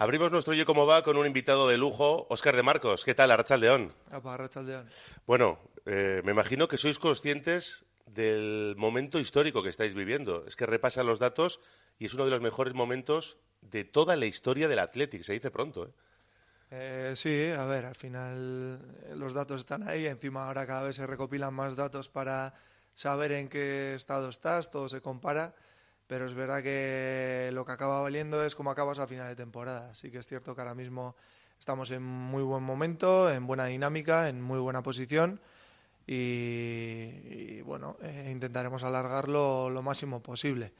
Abrimos nuestro Yo Como Va con un invitado de lujo, Óscar de Marcos. ¿Qué tal, Arrachaldeón? Arrachaldeón. Bueno, eh, me imagino que sois conscientes del momento histórico que estáis viviendo. Es que repasa los datos y es uno de los mejores momentos de toda la historia del Athletic, se dice pronto. ¿eh? Eh, sí, a ver, al final los datos están ahí, encima ahora cada vez se recopilan más datos para saber en qué estado estás, todo se compara pero es verdad que lo que acaba valiendo es cómo acabas a final de temporada. Sí que es cierto que ahora mismo estamos en muy buen momento, en buena dinámica, en muy buena posición y, bueno, eh, intentaremos alargarlo lo máximo posible.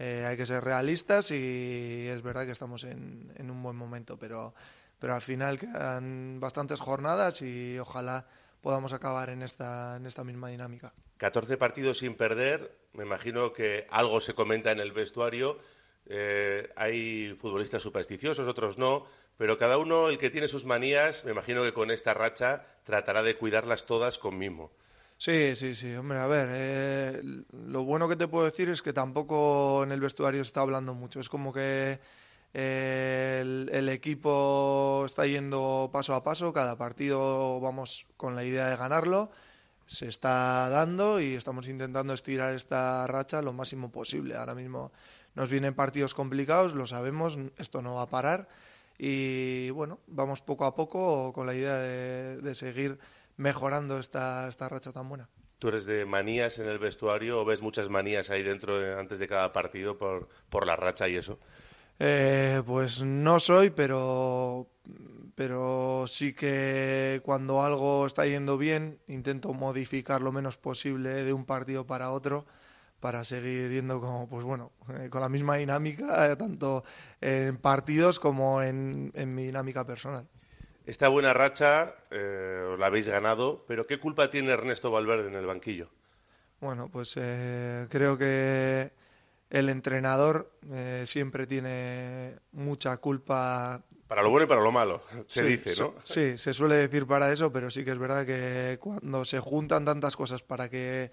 Eh, hay que ser realistas y es verdad que estamos en, en un buen momento, pero, pero al final quedan bastantes jornadas y ojalá podamos acabar en esta, en esta misma dinámica. 14 partidos sin perder, me imagino que algo se comenta en el vestuario. Eh, hay futbolistas supersticiosos, otros no, pero cada uno, el que tiene sus manías, me imagino que con esta racha tratará de cuidarlas todas con mimo. Sí, sí, sí, hombre, a ver, eh, lo bueno que te puedo decir es que tampoco en el vestuario se está hablando mucho, es como que el, equipo está yendo paso a paso, cada partido vamos con la idea de ganarlo, se está dando y estamos intentando estirar esta racha lo máximo posible. Ahora mismo nos vienen partidos complicados, lo sabemos, esto no va a parar y bueno, vamos poco a poco con la idea de, seguir mejorando esta, esta racha tan buena. ¿Tú eres de manías en el vestuario o ves muchas manías ahí dentro antes de cada partido por, por la racha y eso? Eh, pues no soy, pero, pero sí que cuando algo está yendo bien intento modificar lo menos posible de un partido para otro para seguir yendo como, pues bueno, eh, con la misma dinámica, eh, tanto en partidos como en, mi dinámica personal. Esta buena racha os la habéis ganado, pero ¿qué culpa tiene Ernesto Valverde en el banquillo? Bueno, pues creo que el entrenador eh, siempre tiene mucha culpa. Para lo bueno y para lo malo, se dice, ¿no? Sí, se suele decir para eso, pero sí que es verdad que cuando se juntan tantas cosas para que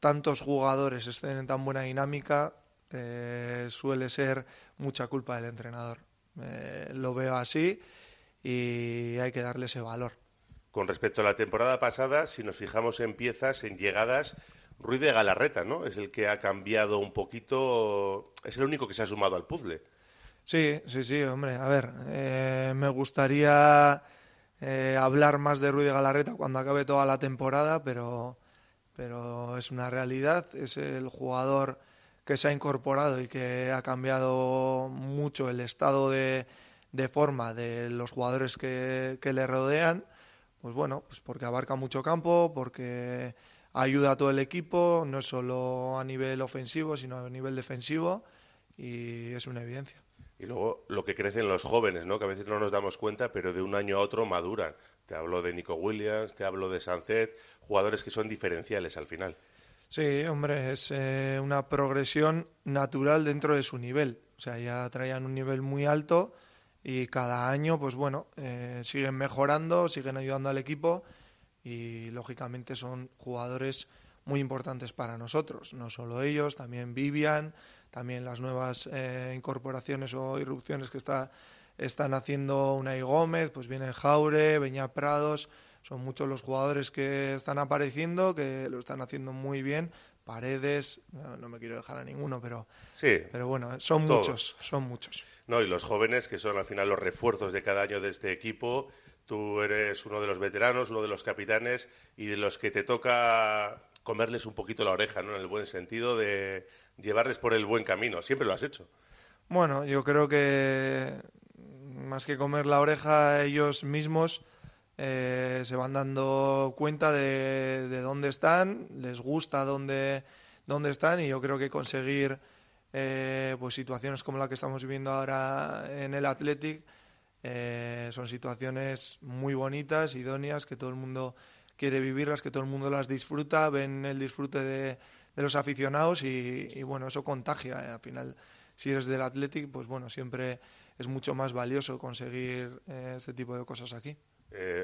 tantos jugadores estén en tan buena dinámica, eh, suele ser mucha culpa del entrenador. Eh, lo veo así y hay que darle ese valor. Con respecto a la temporada pasada, si nos fijamos en piezas, en llegadas, Ruiz de Galarreta, ¿no? Es el que ha cambiado un poquito, es el único que se ha sumado al puzzle. Sí, sí, sí, hombre. A ver, eh, me gustaría eh, hablar más de Ruiz de Galarreta cuando acabe toda la temporada, pero, pero es una realidad. Es el jugador que se ha incorporado y que ha cambiado mucho el estado de, de forma de los jugadores que, que le rodean. Pues bueno, pues porque abarca mucho campo, porque ayuda a todo el equipo, no solo a nivel ofensivo, sino a nivel defensivo, y es una evidencia. Y luego lo que crecen los jóvenes, ¿no? que a veces no nos damos cuenta, pero de un año a otro maduran. Te hablo de Nico Williams, te hablo de Sancet, jugadores que son diferenciales al final. Sí, hombre, es eh, una progresión natural dentro de su nivel. O sea, ya traían un nivel muy alto y cada año, pues bueno, eh, siguen mejorando, siguen ayudando al equipo y lógicamente son jugadores muy importantes para nosotros, no solo ellos, también Vivian, también las nuevas eh, incorporaciones o irrupciones que está, están haciendo Unai Gómez, pues viene Jaure, Beña Prados, son muchos los jugadores que están apareciendo, que lo están haciendo muy bien, Paredes, no, me quiero dejar a ninguno, pero, sí, pero bueno, son muchos, son muchos. No, y los jóvenes, que son al final los refuerzos de cada año de este equipo, Tú eres uno de los veteranos, uno de los capitanes y de los que te toca comerles un poquito la oreja, ¿no? En el buen sentido de llevarles por el buen camino. Siempre lo has hecho. Bueno, yo creo que más que comer la oreja, ellos mismos eh, se van dando cuenta de, dónde están, les gusta dónde, dónde están y yo creo que conseguir eh, pues situaciones como la que estamos viviendo ahora en el Athletic eh, son situaciones muy bonitas, idóneas, que todo el mundo quiere vivirlas, que todo el mundo las disfruta, ven el disfrute de, los aficionados y, bueno, eso contagia. Eh, al final, si eres del Athletic, pues bueno, siempre es mucho más valioso conseguir eh, este tipo de cosas aquí.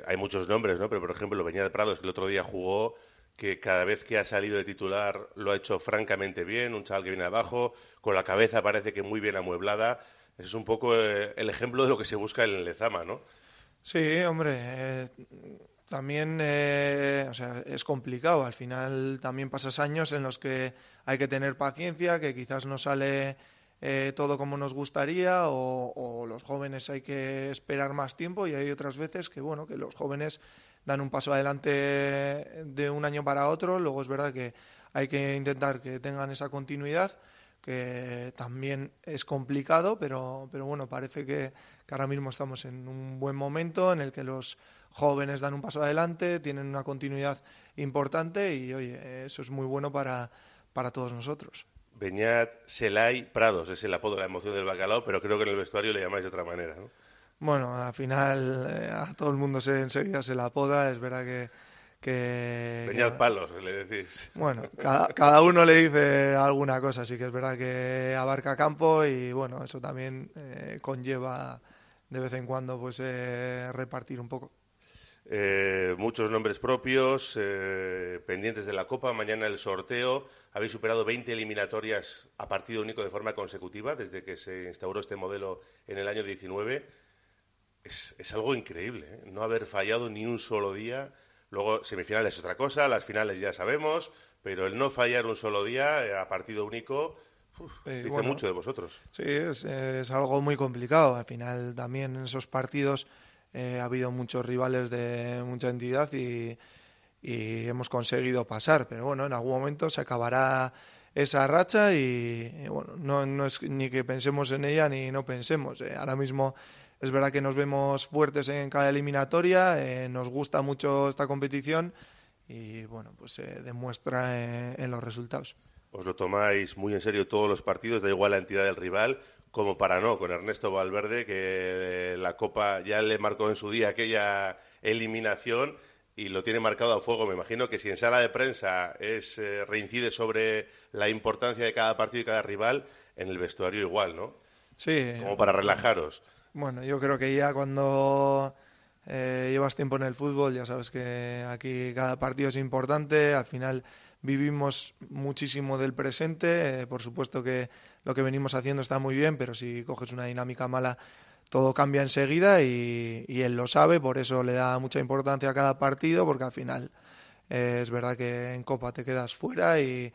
hay muchos nombres, ¿no? Pero por ejemplo, Beñat Prados, que el otro día jugó, que cada vez que ha salido de titular lo ha hecho francamente bien, un chaval que viene abajo, con la cabeza parece que muy bien amueblada. Es un poco eh, el ejemplo de lo que se busca en el Lezama, ¿no? Sí, hombre, eh, también eh, o sea, es complicado. Al final también pasas años en los que hay que tener paciencia, que quizás no sale todo como nos gustaría o, o, los jóvenes hay que esperar más tiempo y hay otras veces que, bueno, que los jóvenes dan un paso adelante de un año para otro. Luego es verdad que hay que intentar que tengan esa continuidad que también es complicado, pero, pero bueno, parece que, ahora mismo estamos en un buen momento en el que los jóvenes dan un paso adelante, tienen una continuidad importante y, oye, eso es muy bueno para, para todos nosotros. Beñat, Selay, Prados, es el apodo de la emoción del bacalao, pero creo que en el vestuario le llamáis de otra manera, ¿no? Bueno, al final eh, a todo el mundo se, enseguida se la apoda, es verdad que que... palos, le decís. Bueno, cada, uno le dice alguna cosa, así que es verdad que abarca campo y bueno, eso también eh, conlleva de vez en cuando pues eh, repartir un poco. Eh, muchos nombres propios, pendientes de la Copa, mañana el sorteo. Habéis superado 20 eliminatorias a partido único de forma consecutiva desde que se instauró este modelo en el año 19. Es, es algo increíble, no haber fallado ni un solo día Luego, semifinales es otra cosa, las finales ya sabemos, pero el no fallar un solo día eh, a partido único dice mucho de vosotros. Sí, es, algo muy complicado. Al final, también en esos partidos eh, ha habido muchos rivales de mucha entidad y, hemos conseguido pasar. Pero bueno, en algún momento se acabará esa racha y, bueno, no, no, es ni que pensemos en ella ni no pensemos. Eh, ahora mismo es verdad que nos vemos fuertes en cada eliminatoria, eh, nos gusta mucho esta competición y bueno, pues se demuestra en, los resultados. Os lo tomáis muy en serio todos los partidos, da igual la entidad del rival, como para no, con Ernesto Valverde, que la Copa ya le marcó en su día aquella eliminación y lo tiene marcado a fuego. Me imagino que si en sala de prensa es eh, reincide sobre la importancia de cada partido y cada rival, en el vestuario igual, ¿no? Sí. Como para relajaros. Bueno, yo creo que ya cuando eh, llevas tiempo en el fútbol, ya sabes que aquí cada partido es importante, al final vivimos muchísimo del presente, eh, por supuesto que lo que venimos haciendo está muy bien, pero si coges una dinámica mala todo cambia enseguida y, él lo sabe, por eso le da mucha importancia a cada partido, porque al final eh, es verdad que en Copa te quedas fuera y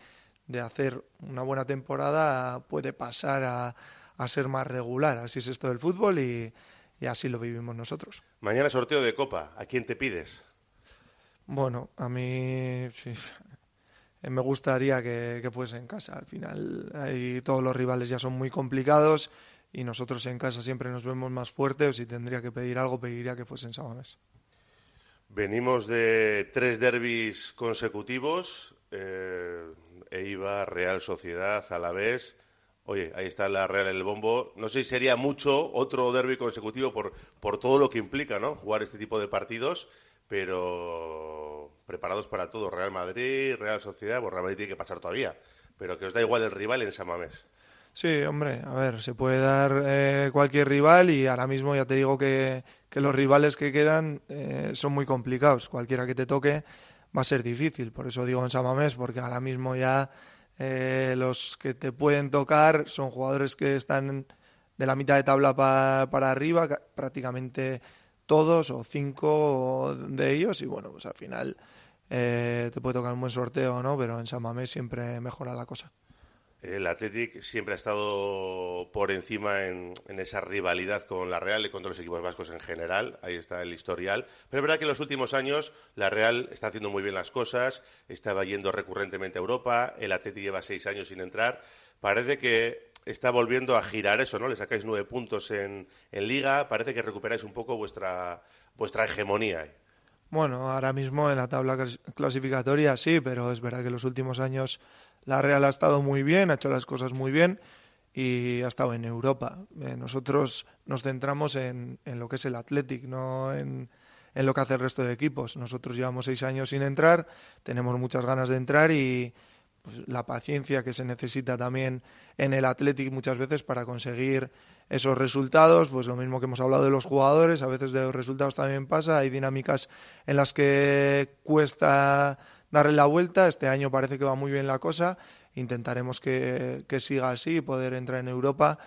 de hacer una buena temporada puede pasar a, a ser más regular. Así es esto del fútbol y, así lo vivimos nosotros. Mañana sorteo de Copa. ¿A quién te pides? Bueno, a mí sí, me gustaría que, que, fuese en casa. Al final, ahí todos los rivales ya son muy complicados y nosotros en casa siempre nos vemos más fuertes. Si tendría que pedir algo, pediría que fuese en Samamés. Venimos de tres derbis consecutivos. Eh, Eibar, Real Sociedad, Alavés. Oye, ahí está la Real en el bombo. No sé si sería mucho otro derby consecutivo por, por todo lo que implica, ¿no? Jugar este tipo de partidos, pero preparados para todo. Real Madrid, Real Sociedad, pues Real Madrid tiene que pasar todavía. Pero que os da igual el rival en San Mamés. Sí, hombre, a ver, se puede dar eh, cualquier rival y ahora mismo ya te digo que, que los rivales que quedan eh, son muy complicados. Cualquiera que te toque va a ser difícil. Por eso digo en San Mamés, porque ahora mismo ya eh, los que te pueden tocar son jugadores que están de la mitad de tabla para arriba, prácticamente todos o cinco de ellos. Y bueno, pues al final eh, te puede tocar un buen sorteo, ¿no? Pero en San Mamés siempre mejora la cosa. El Athletic siempre ha estado por encima en, esa rivalidad con la Real y con los equipos vascos en general. Ahí está el historial. Pero es verdad que en los últimos años la Real está haciendo muy bien las cosas, estaba yendo recurrentemente a Europa, el Athletic lleva seis años sin entrar. Parece que está volviendo a girar eso, ¿no? Le sacáis nueve puntos en, Liga, parece que recuperáis un poco vuestra, vuestra hegemonía. Bueno, ahora mismo en la tabla clasificatoria sí, pero es verdad que en los últimos años la Real ha estado muy bien, ha hecho las cosas muy bien y ha estado en Europa. Eh, nosotros nos centramos en, lo que es el Athletic, no en, lo que hace el resto de equipos. Nosotros llevamos seis años sin entrar, tenemos muchas ganas de entrar y pues, la paciencia que se necesita también en el Athletic muchas veces para conseguir esos resultados, pues lo mismo que hemos hablado de los jugadores, a veces de los resultados también pasa, hay dinámicas en las que cuesta darle la vuelta. Este año parece que va muy bien la cosa. Intentaremos que, siga así y poder entrar en Europa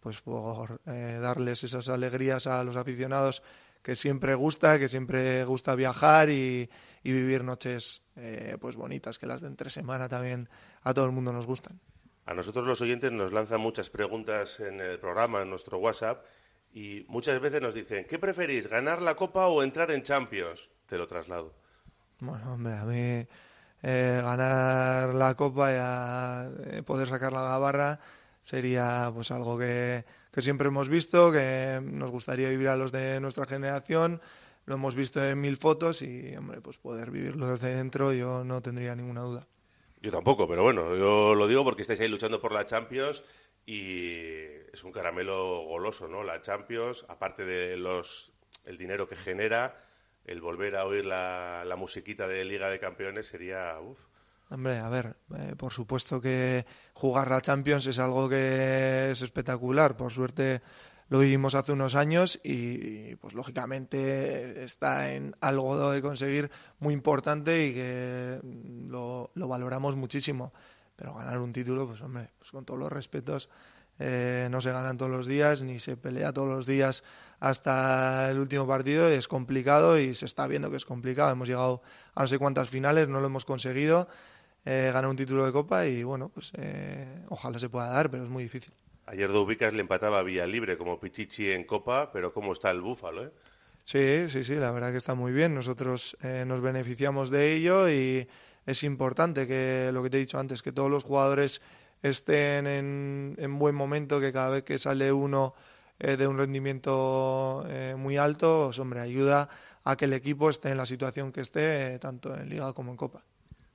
pues por eh, darles esas alegrías a los aficionados que siempre gusta, que siempre gusta viajar y, vivir noches eh, pues bonitas, que las de entre semana también a todo el mundo nos gustan. A nosotros los oyentes nos lanzan muchas preguntas en el programa, en nuestro WhatsApp, y muchas veces nos dicen, ¿qué preferís, ganar la Copa o entrar en Champions? Te lo traslado. Bueno, hombre, a mí eh, ganar la Copa y poder sacar la barra sería pues algo que, que siempre hemos visto, que nos gustaría vivir a los de nuestra generación, lo hemos visto en mil fotos y, hombre, pues poder vivirlo desde dentro yo no tendría ninguna duda. Yo tampoco, pero bueno, yo lo digo porque estáis ahí luchando por la Champions y es un caramelo goloso, ¿no? La Champions, aparte de los el dinero que genera, el volver a oír la, musiquita de Liga de Campeones sería... Uf, Hombre, a ver, eh, por supuesto que jugar la Champions es algo que es espectacular. Por suerte lo vivimos hace unos años y, pues lógicamente está en algo de conseguir muy importante y que lo, valoramos muchísimo. Pero ganar un título, pues hombre, pues con todos los respetos, eh, no se ganan todos los días ni se pelea todos los días hasta el último partido. Es complicado y se está viendo que es complicado. Hemos llegado a no sé cuántas finales, no lo hemos conseguido eh, ganar un título de Copa y bueno, pues eh, ojalá se pueda dar, pero es muy difícil. Ayer Ubicas le empataba vía libre como Pichichi en Copa, pero ¿cómo está el Búfalo? Eh? Sí, sí, sí, la verdad que está muy bien. Nosotros eh, nos beneficiamos de ello y es importante que lo que te he dicho antes, que todos los jugadores estén en, en buen momento, que cada vez que sale uno de un rendimiento muy alto, pues, hombre, ayuda a que el equipo esté en la situación que esté, tanto en Liga como en Copa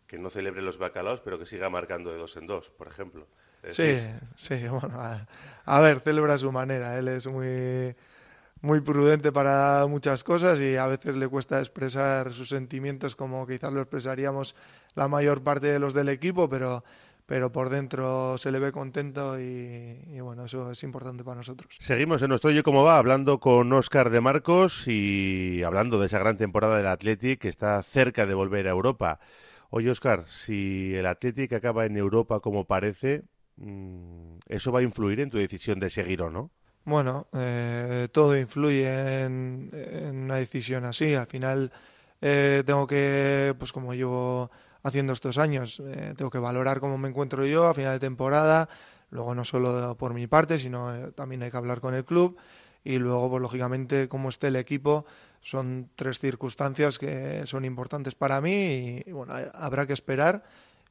que no celebre los bacalaos, pero que siga marcando de dos en dos, por ejemplo. sí, sí, bueno, a, ver, celebra a su manera. Él es muy, muy prudente para muchas cosas y a veces le cuesta expresar sus sentimientos como quizás lo expresaríamos la mayor parte de los del equipo, pero, pero por dentro se le ve contento y, y, bueno, eso es importante para nosotros. Seguimos en nuestro Oye Cómo Va hablando con Óscar de Marcos y hablando de esa gran temporada del Athletic que está cerca de volver a Europa. Oye, Oscar, si el Atlético acaba en Europa como parece, mm, ¿eso va a influir en tu decisión de seguir o no? Bueno, eh, todo influye en, una decisión así. Al final eh, tengo que, pues como llevo haciendo estos años, eh, tengo que valorar cómo me encuentro yo a final de temporada. Luego no solo por mi parte, sino también hay que hablar con el club y luego, pues lógicamente, cómo esté el equipo son tres circunstancias que son importantes para mí y, bueno, habrá que esperar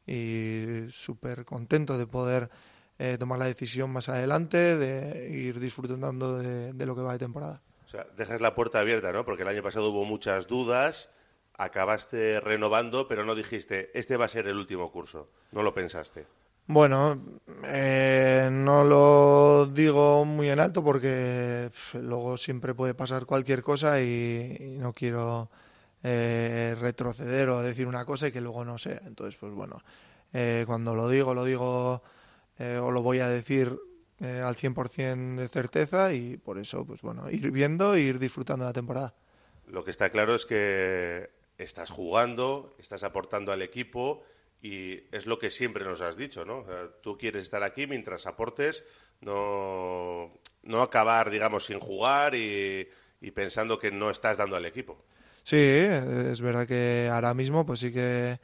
y súper contento de poder eh, tomar la decisión más adelante, de ir disfrutando de, lo que va de temporada. O dejas la puerta abierta, ¿no? Porque el año pasado hubo muchas dudas, acabaste renovando, pero no dijiste, este va a ser el último curso. No lo pensaste. Bueno, eh, no lo digo muy en alto porque luego siempre puede pasar cualquier cosa y, no quiero eh, retroceder o decir una cosa y que luego no sea. Entonces, pues bueno, eh, cuando lo digo, lo digo o lo voy a decir al 100% de certeza y por eso, pues bueno, ir viendo e ir disfrutando de la temporada. Lo que está claro es que estás jugando, estás aportando al equipo y es lo que siempre nos has dicho, ¿no? tú quieres estar aquí mientras aportes, no, no acabar, digamos, sin jugar y, pensando que no estás dando al equipo. Sí, es verdad que ahora mismo pues sí que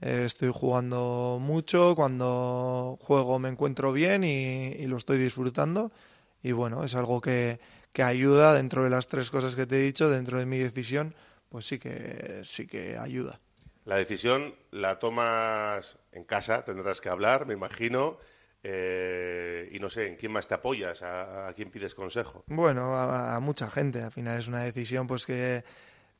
eh, estoy jugando mucho, cuando juego me encuentro bien y, lo estoy disfrutando y bueno, es algo que, que ayuda dentro de las tres cosas que te he dicho, dentro de mi decisión, pues sí que sí que ayuda. La decisión la tomas en casa, tendrás que hablar, me imagino. Eh, y no sé, ¿en quién más te apoyas? ¿A, quién pides consejo? Bueno, a, mucha gente. Al final es una decisión pues que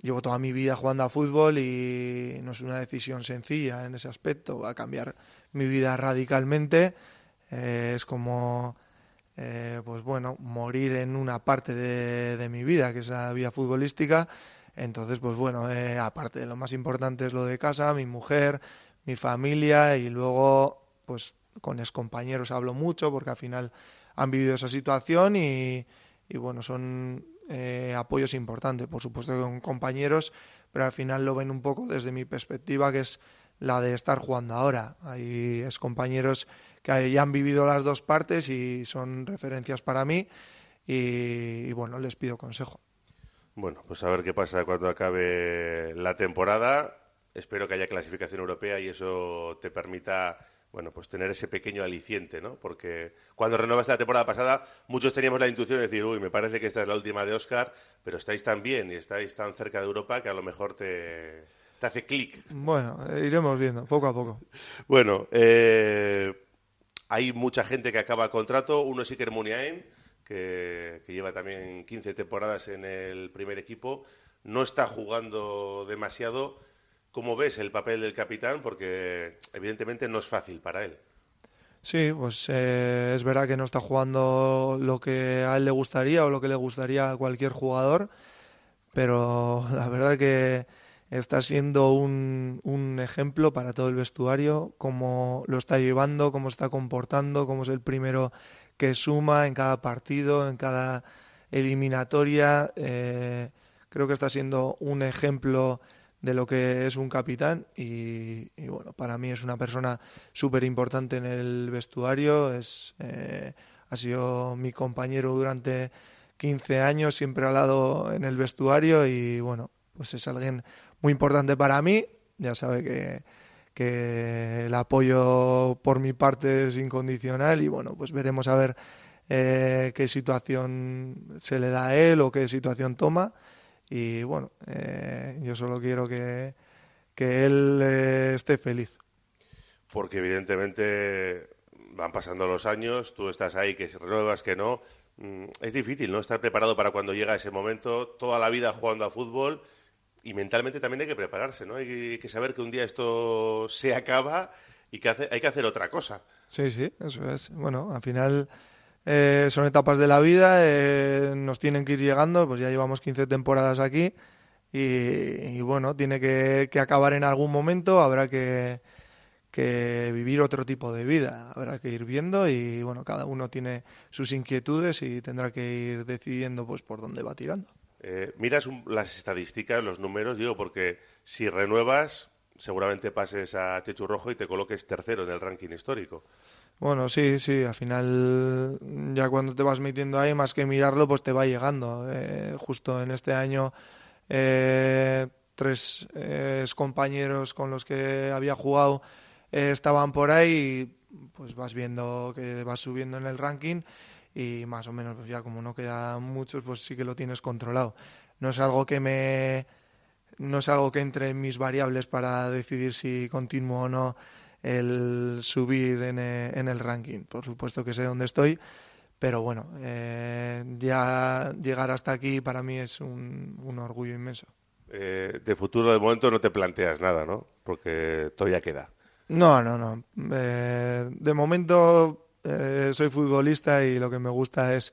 llevo toda mi vida jugando a fútbol y no es una decisión sencilla en ese aspecto. Va a cambiar mi vida radicalmente. Eh, es como, eh, pues bueno, morir en una parte de, de mi vida, que es la vida futbolística entonces, pues bueno, eh, aparte de lo más importante es lo de casa, mi mujer, mi familia y luego, pues con compañeros hablo mucho porque al final han vivido esa situación y, bueno, son eh, apoyos importantes, por supuesto con compañeros, pero al final lo ven un poco desde mi perspectiva, que es la de estar jugando ahora. Hay compañeros que ya han vivido las dos partes y son referencias para mí y, bueno, les pido consejo. Bueno, pues a ver qué pasa cuando acabe la temporada. Espero que haya clasificación europea y eso te permita bueno, pues tener ese pequeño aliciente, ¿no? Porque cuando renovaste la temporada pasada, muchos teníamos la intuición de decir, uy, me parece que esta es la última de Oscar, pero estáis tan bien y estáis tan cerca de Europa que a lo mejor te, te hace clic. Bueno, iremos viendo, poco a poco. Bueno, eh, hay mucha gente que acaba contrato, uno es Iker Muniain, que, lleva también 15 temporadas en el primer equipo, no está jugando demasiado ¿Cómo ves el papel del capitán? Porque evidentemente no es fácil para él. Sí, pues eh, es verdad que no está jugando lo que a él le gustaría o lo que le gustaría a cualquier jugador, pero la verdad que está siendo un, un ejemplo para todo el vestuario, cómo lo está llevando, cómo está comportando, cómo es el primero suma en cada partido, en cada eliminatoria. Eh, creo que está siendo un ejemplo de lo que es un capitán y, bueno, para mí es una persona súper importante en el vestuario, es, eh, ha sido mi compañero durante 15 años, siempre al lado en el vestuario y bueno, pues es alguien muy importante para mí, ya sabe que, que el apoyo por mi parte es incondicional y bueno, pues veremos a ver eh, qué situación se le da a él o qué situación toma y bueno, eh, yo solo quiero que, que él eh, esté feliz. Porque evidentemente van pasando los años, tú estás ahí, que renuevas, que no. Mm, es difícil, ¿no? Estar preparado para cuando llega ese momento, toda la vida jugando a fútbol y mentalmente también hay que prepararse, ¿no? Hay que saber que un día esto se acaba y que hay que hacer otra cosa. Sí, sí, eso es. Bueno, al final eh, son etapas de la vida, eh, nos tienen que ir llegando, pues ya llevamos 15 temporadas aquí y, bueno, tiene que, acabar en algún momento, habrá que, que, vivir otro tipo de vida, habrá que ir viendo y bueno, cada uno tiene sus inquietudes y tendrá que ir decidiendo pues por dónde va tirando. Eh, miras las estadísticas, los números, digo, porque si renuevas, seguramente pases a Chechu Rojo y te coloques tercero en el ranking histórico. Bueno, sí, sí, al final ya cuando te vas metiendo ahí, más que mirarlo, pues te va llegando. Eh, justo en este año, eh, tres eh, compañeros con los que había jugado estaban por ahí y pues vas viendo que vas subiendo en el ranking y más o menos pues ya como no quedan muchos, pues sí que lo tienes controlado. No es algo que me... No es algo que entre en mis variables para decidir si continúo o no el subir en, eh, en, el ranking. Por supuesto que sé dónde estoy, pero bueno, eh, ya llegar hasta aquí para mí es un, un orgullo inmenso. Eh, de futuro, de momento, no te planteas nada, ¿no? Porque todavía queda. No, no, no. de momento soy futbolista y lo que me gusta es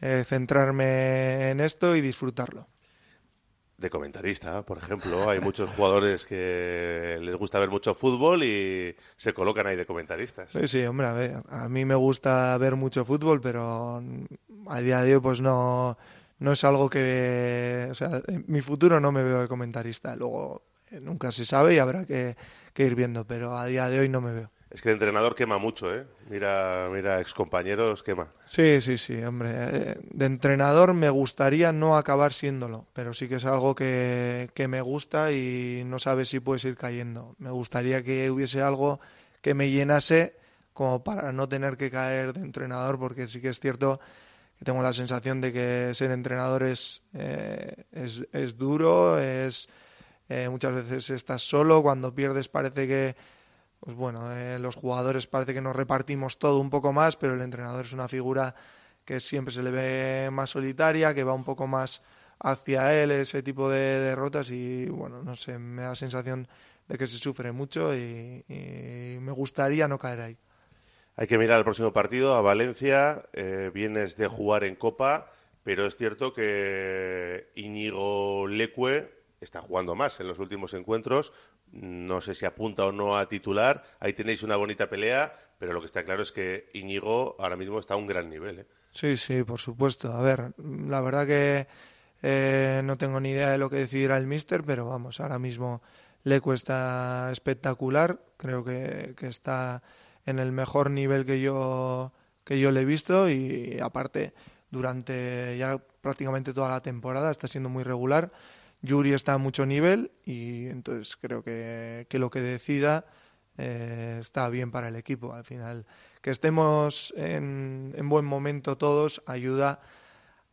centrarme en esto y disfrutarlo de comentarista, por ejemplo. Hay muchos jugadores que les gusta ver mucho fútbol y se colocan ahí de comentaristas. Sí, sí, hombre, a ver, a mí me gusta ver mucho fútbol, pero a día de hoy pues no, no es algo que... O sea, en mi futuro no me veo de comentarista. Luego eh, nunca se sabe y habrá que, que ir viendo, pero a día de hoy no me veo. Es que el entrenador quema mucho, ¿eh? Mira, mira, excompañeros quema. Sí, sí, sí, hombre. Eh, de entrenador me gustaría no acabar siéndolo, pero sí que es algo que, que me gusta y no sabes si puedes ir cayendo. Me gustaría que hubiese algo que me llenase como para no tener que caer de entrenador, porque sí que es cierto que tengo la sensación de que ser entrenador es, eh, es, duro, es eh, muchas veces estás solo, cuando pierdes parece que pues bueno, eh, los jugadores parece que nos repartimos todo un poco más, pero el entrenador es una figura que siempre se le ve más solitaria, que va un poco más hacia él ese tipo de derrotas y bueno, no sé, me da la sensación de que se sufre mucho y, me gustaría no caer ahí. Hay que mirar el próximo partido a Valencia, eh, vienes de jugar en Copa, pero es cierto que Íñigo Lecue está jugando más en los últimos encuentros, no sé si apunta o no a titular. Ahí tenéis una bonita pelea, pero lo que está claro es que Íñigo ahora mismo está a un gran nivel. ¿eh? Sí, sí, por supuesto. A ver, la verdad que eh, no tengo ni idea de lo que decidirá el míster, pero vamos, ahora mismo le cuesta espectacular. Creo que, está en el mejor nivel que yo, que yo le he visto y aparte durante ya prácticamente toda la temporada está siendo muy regular. Yuri está a mucho nivel y entonces creo que, que lo que decida eh, está bien para el equipo. Al final, que estemos en, en buen momento todos ayuda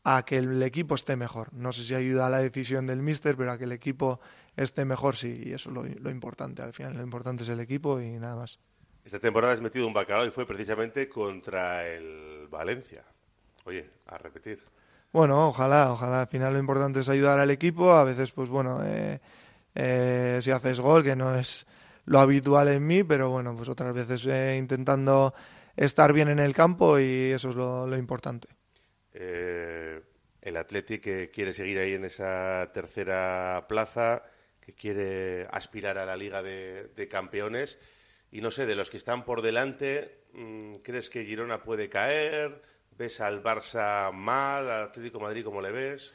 a que el equipo esté mejor. No sé si ayuda a la decisión del míster, pero a que el equipo esté mejor, sí, y eso es lo, lo, importante. Al final, lo importante es el equipo y nada más. Esta temporada has metido un bacalao y fue precisamente contra el Valencia. Oye, a repetir. Bueno, ojalá, ojalá. Al final lo importante es ayudar al equipo. A veces, pues bueno, eh, eh, si haces gol, que no es lo habitual en mí, pero bueno, pues otras veces eh, intentando estar bien en el campo y eso es lo, importante. Eh, el Athletic quiere seguir ahí en esa tercera plaza, que quiere aspirar a la Liga de, de Campeones. Y no sé, de los que están por delante, mm, ¿crees que Girona puede caer? ¿Ves al Barça mal, al Atlético Madrid como le ves?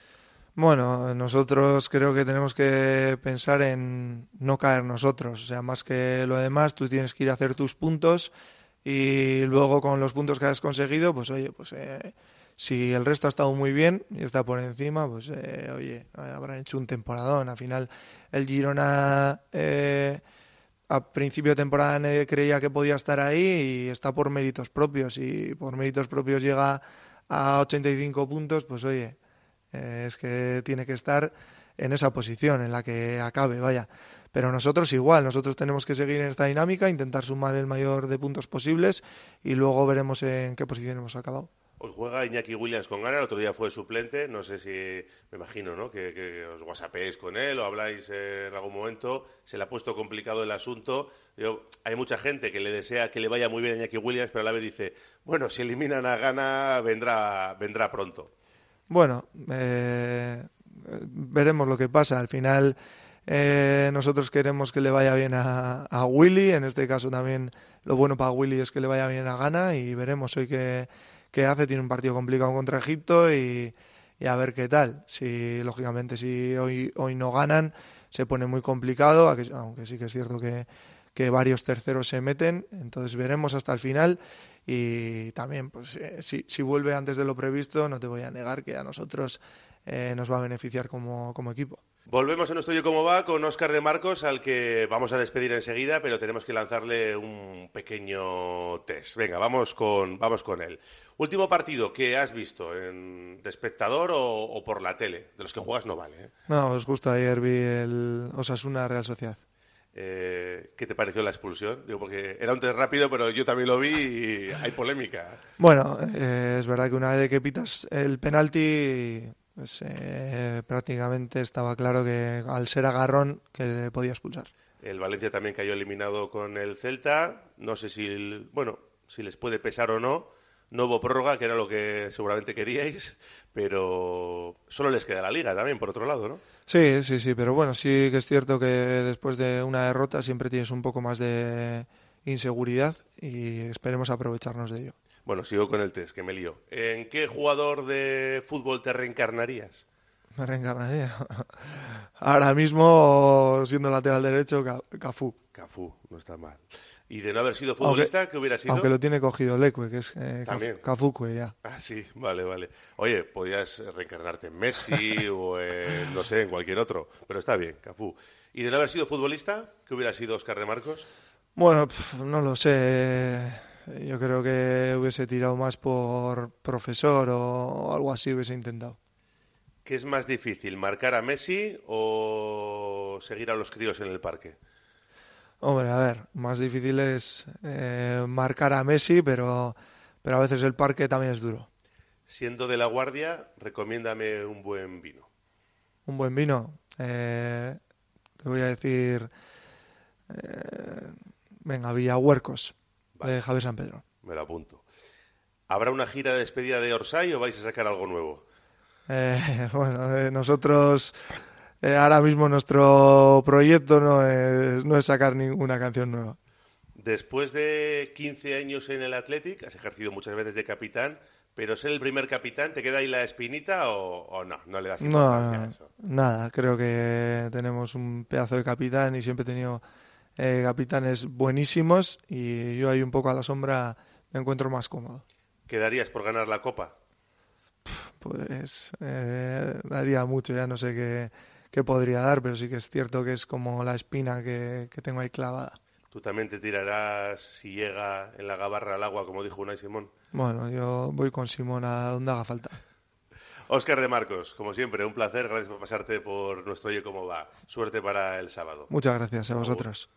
Bueno, nosotros creo que tenemos que pensar en no caer nosotros. O sea, más que lo demás, tú tienes que ir a hacer tus puntos y luego con los puntos que has conseguido, pues oye, pues eh, si el resto ha estado muy bien y está por encima, pues eh, oye, habrán hecho un temporadón. Al final, el Girona eh, a principio de temporada creía que podía estar ahí y está por méritos propios. Y por méritos propios llega a 85 puntos, pues oye, eh, es que tiene que estar en esa posición en la que acabe, vaya. Pero nosotros igual, nosotros tenemos que seguir en esta dinámica, intentar sumar el mayor de puntos posibles y luego veremos en qué posición hemos acabado. Hoy juega Iñaki Williams con gana, el otro día fue suplente, no sé si, me imagino, ¿no? Que, os whatsappeéis con él o habláis en algún momento, se le ha puesto complicado el asunto. Yo, hay mucha gente que le desea que le vaya muy bien a Iñaki Williams, pero a la vez dice, bueno, si eliminan a gana, vendrá, vendrá pronto. Bueno, eh, veremos lo que pasa. Al final, eh, nosotros queremos que le vaya bien a, a, Willy. En este caso, también lo bueno para Willy es que le vaya bien a Gana y veremos hoy que, que hace. Tiene un partido complicado contra Egipto y, a ver qué tal. Si, lógicamente, si hoy, hoy no ganan, se pone muy complicado, aunque sí que es cierto que, que varios terceros se meten. Entonces, veremos hasta el final y también pues eh, si, si, vuelve antes de lo previsto no te voy a negar que a nosotros eh, nos va a beneficiar como, como, equipo. Volvemos a nuestro Yo Cómo Va con Óscar de Marcos al que vamos a despedir enseguida pero tenemos que lanzarle un pequeño test. Venga, vamos con, vamos con él. Último partido que has visto en, de espectador o, o, por la tele. De los que juegas no vale. ¿eh? No, os gusta ayer vi el Osasuna Real Sociedad. Eh, ¿Qué te pareció la expulsión? Digo, porque era un test rápido, pero yo también lo vi y hay polémica. Bueno, eh, es verdad que una vez que pitas el penalti, pues eh, prácticamente estaba claro que al ser agarrón que le podía expulsar. El Valencia también cayó eliminado con el Celta. No sé si, bueno, si les puede pesar o no. No hubo prórroga, que era lo que seguramente queríais, pero solo les queda la liga también, por otro lado, ¿no? Sí, sí, sí, pero bueno, sí que es cierto que después de una derrota siempre tienes un poco más de inseguridad y esperemos aprovecharnos de ello. Bueno, sigo con el test, que me lío. ¿En qué jugador de fútbol te reencarnarías? Me reencarnaría. Ahora mismo, siendo lateral derecho, Cafú. Cafú, no está mal. ¿Y de no haber sido futbolista, aunque, qué hubiera sido? Aunque lo tiene cogido Leque, que es eh, Cafúcue ya. Ah, sí, vale, vale. Oye, podías reencarnarte en Messi o en, no sé, en cualquier otro, pero está bien, Cafú. ¿Y de no haber sido futbolista, qué hubiera sido Oscar de Marcos? Bueno, pff, no lo sé. Yo creo que hubiese tirado más por profesor o algo así hubiese intentado. ¿Qué es más difícil, marcar a Messi o seguir a los críos en el parque? Hombre, a ver, más difícil es eh, marcar a Messi, pero, pero a veces el parque también es duro. Siendo de la Guardia, recomiéndame un buen vino. Un buen vino. Eh, te voy a decir. Eh, venga, Villahuercos, vale. de Javier San Pedro. Me lo apunto. ¿Habrá una gira de despedida de Orsay o vais a sacar algo nuevo? Eh, bueno, nosotros eh, ahora mismo nuestro proyecto no es, no es sacar ninguna canción nueva. Después de 15 años en el Athletic, has ejercido muchas veces de capitán, pero ser el primer capitán, ¿te queda ahí la espinita o, o no? No le das importancia no, a eso. Nada, creo que tenemos un pedazo de capitán y siempre he tenido eh, capitanes buenísimos y yo ahí un poco a la sombra me encuentro más cómodo. ¿Quedarías por ganar la Copa? Pues eh, daría mucho, ya no sé qué, qué, podría dar, pero sí que es cierto que es como la espina que, que tengo ahí clavada. ¿Tú también te tirarás si llega en la gabarra al agua, como dijo Unai Simón? Bueno, yo voy con Simón a donde haga falta. Óscar de Marcos, como siempre, un placer. Gracias por pasarte por nuestro Oye Cómo Va. Suerte para el sábado. Muchas gracias a vosotros.